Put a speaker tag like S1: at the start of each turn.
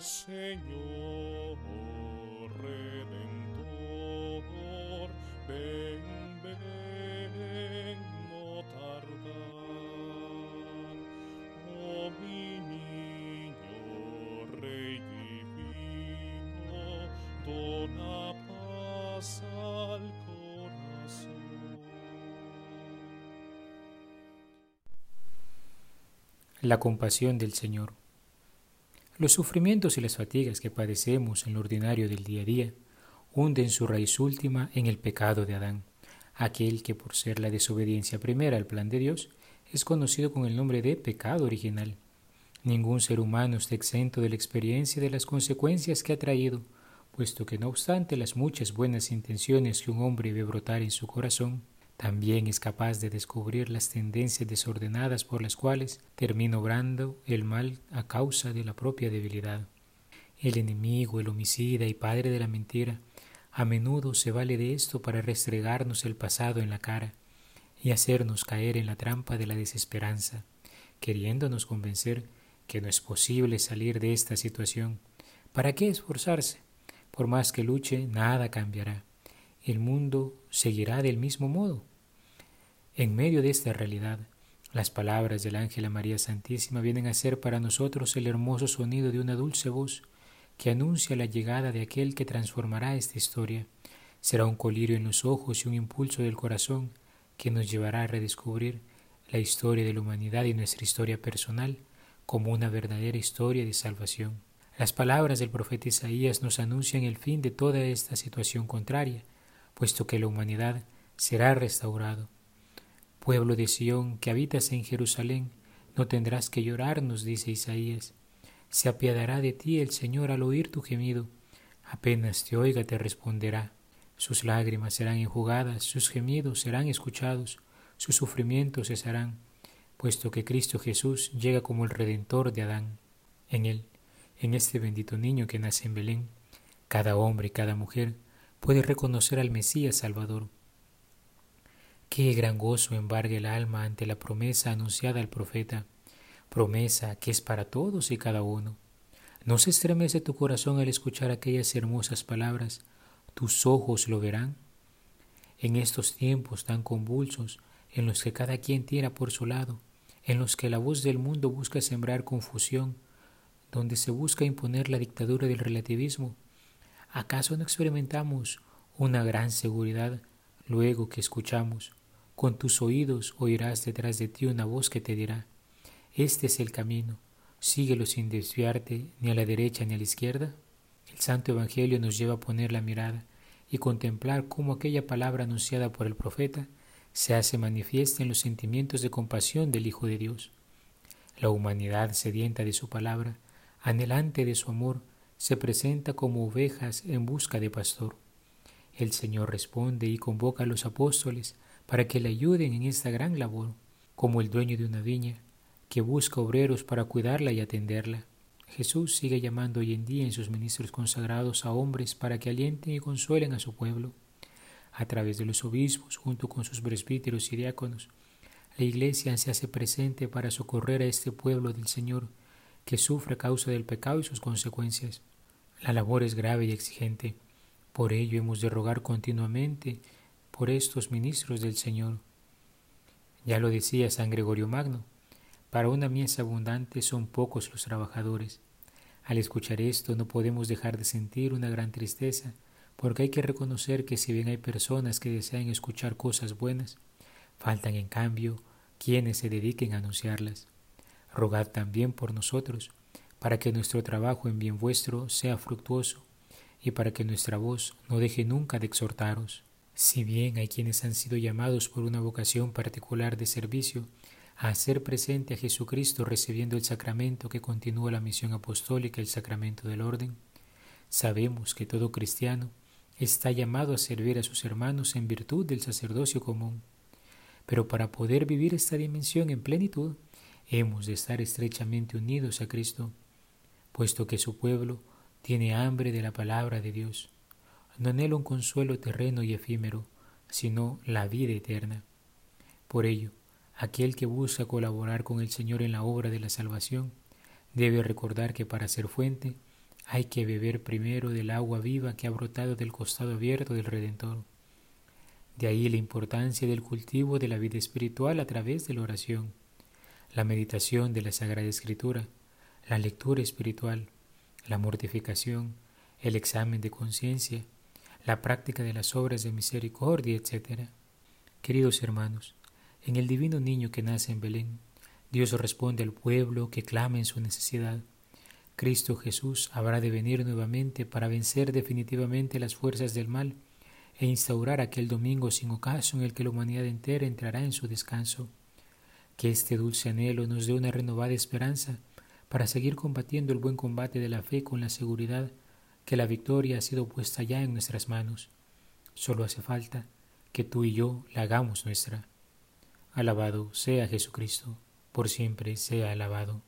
S1: Señor no tardar. Oh dona.
S2: La compasión del Señor. Los sufrimientos y las fatigas que padecemos en lo ordinario del día a día hunden su raíz última en el pecado de Adán, aquel que por ser la desobediencia primera al plan de Dios es conocido con el nombre de pecado original. Ningún ser humano está exento de la experiencia de las consecuencias que ha traído, puesto que no obstante las muchas buenas intenciones que un hombre ve brotar en su corazón, también es capaz de descubrir las tendencias desordenadas por las cuales termina obrando el mal a causa de la propia debilidad. El enemigo, el homicida y padre de la mentira, a menudo se vale de esto para restregarnos el pasado en la cara y hacernos caer en la trampa de la desesperanza, queriéndonos convencer que no es posible salir de esta situación. ¿Para qué esforzarse? Por más que luche, nada cambiará. El mundo seguirá del mismo modo. En medio de esta realidad, las palabras del ángel a María Santísima vienen a ser para nosotros el hermoso sonido de una dulce voz que anuncia la llegada de aquel que transformará esta historia. Será un colirio en los ojos y un impulso del corazón que nos llevará a redescubrir la historia de la humanidad y nuestra historia personal como una verdadera historia de salvación. Las palabras del profeta Isaías nos anuncian el fin de toda esta situación contraria, puesto que la humanidad será restaurado Pueblo de Sión, que habitas en Jerusalén, no tendrás que llorar, nos dice Isaías. Se apiadará de ti el Señor al oír tu gemido. Apenas te oiga te responderá. Sus lágrimas serán enjugadas, sus gemidos serán escuchados, sus sufrimientos cesarán, puesto que Cristo Jesús llega como el Redentor de Adán. En él, en este bendito niño que nace en Belén, cada hombre y cada mujer puede reconocer al Mesías Salvador Qué gran gozo embarga el alma ante la promesa anunciada al profeta, promesa que es para todos y cada uno. ¿No se estremece tu corazón al escuchar aquellas hermosas palabras? Tus ojos lo verán. En estos tiempos tan convulsos, en los que cada quien tira por su lado, en los que la voz del mundo busca sembrar confusión, donde se busca imponer la dictadura del relativismo, ¿acaso no experimentamos una gran seguridad luego que escuchamos con tus oídos oirás detrás de ti una voz que te dirá, Este es el camino, síguelo sin desviarte ni a la derecha ni a la izquierda. El Santo Evangelio nos lleva a poner la mirada y contemplar cómo aquella palabra anunciada por el profeta se hace manifiesta en los sentimientos de compasión del Hijo de Dios. La humanidad sedienta de su palabra, anhelante de su amor, se presenta como ovejas en busca de pastor. El Señor responde y convoca a los apóstoles para que le ayuden en esta gran labor, como el dueño de una viña que busca obreros para cuidarla y atenderla. Jesús sigue llamando hoy en día en sus ministros consagrados a hombres para que alienten y consuelen a su pueblo. A través de los obispos, junto con sus presbíteros y diáconos, la Iglesia se hace presente para socorrer a este pueblo del Señor que sufre a causa del pecado y sus consecuencias. La labor es grave y exigente. Por ello hemos de rogar continuamente por estos ministros del Señor. Ya lo decía San Gregorio Magno, para una mies abundante son pocos los trabajadores. Al escuchar esto no podemos dejar de sentir una gran tristeza, porque hay que reconocer que si bien hay personas que desean escuchar cosas buenas, faltan en cambio quienes se dediquen a anunciarlas. Rogad también por nosotros, para que nuestro trabajo en bien vuestro sea fructuoso, y para que nuestra voz no deje nunca de exhortaros. Si bien hay quienes han sido llamados por una vocación particular de servicio a hacer presente a Jesucristo recibiendo el sacramento que continúa la misión apostólica, el sacramento del orden, sabemos que todo cristiano está llamado a servir a sus hermanos en virtud del sacerdocio común. Pero para poder vivir esta dimensión en plenitud, hemos de estar estrechamente unidos a Cristo, puesto que su pueblo tiene hambre de la palabra de Dios no anhela un consuelo terreno y efímero, sino la vida eterna. Por ello, aquel que busca colaborar con el Señor en la obra de la salvación, debe recordar que para ser fuente hay que beber primero del agua viva que ha brotado del costado abierto del Redentor. De ahí la importancia del cultivo de la vida espiritual a través de la oración, la meditación de la Sagrada Escritura, la lectura espiritual, la mortificación, el examen de conciencia, la práctica de las obras de misericordia, etc. Queridos hermanos, en el divino niño que nace en Belén, Dios responde al pueblo que clama en su necesidad. Cristo Jesús habrá de venir nuevamente para vencer definitivamente las fuerzas del mal e instaurar aquel domingo sin ocaso en el que la humanidad entera entrará en su descanso. Que este dulce anhelo nos dé una renovada esperanza para seguir combatiendo el buen combate de la fe con la seguridad que la victoria ha sido puesta ya en nuestras manos. Solo hace falta que tú y yo la hagamos nuestra. Alabado sea Jesucristo, por siempre sea alabado.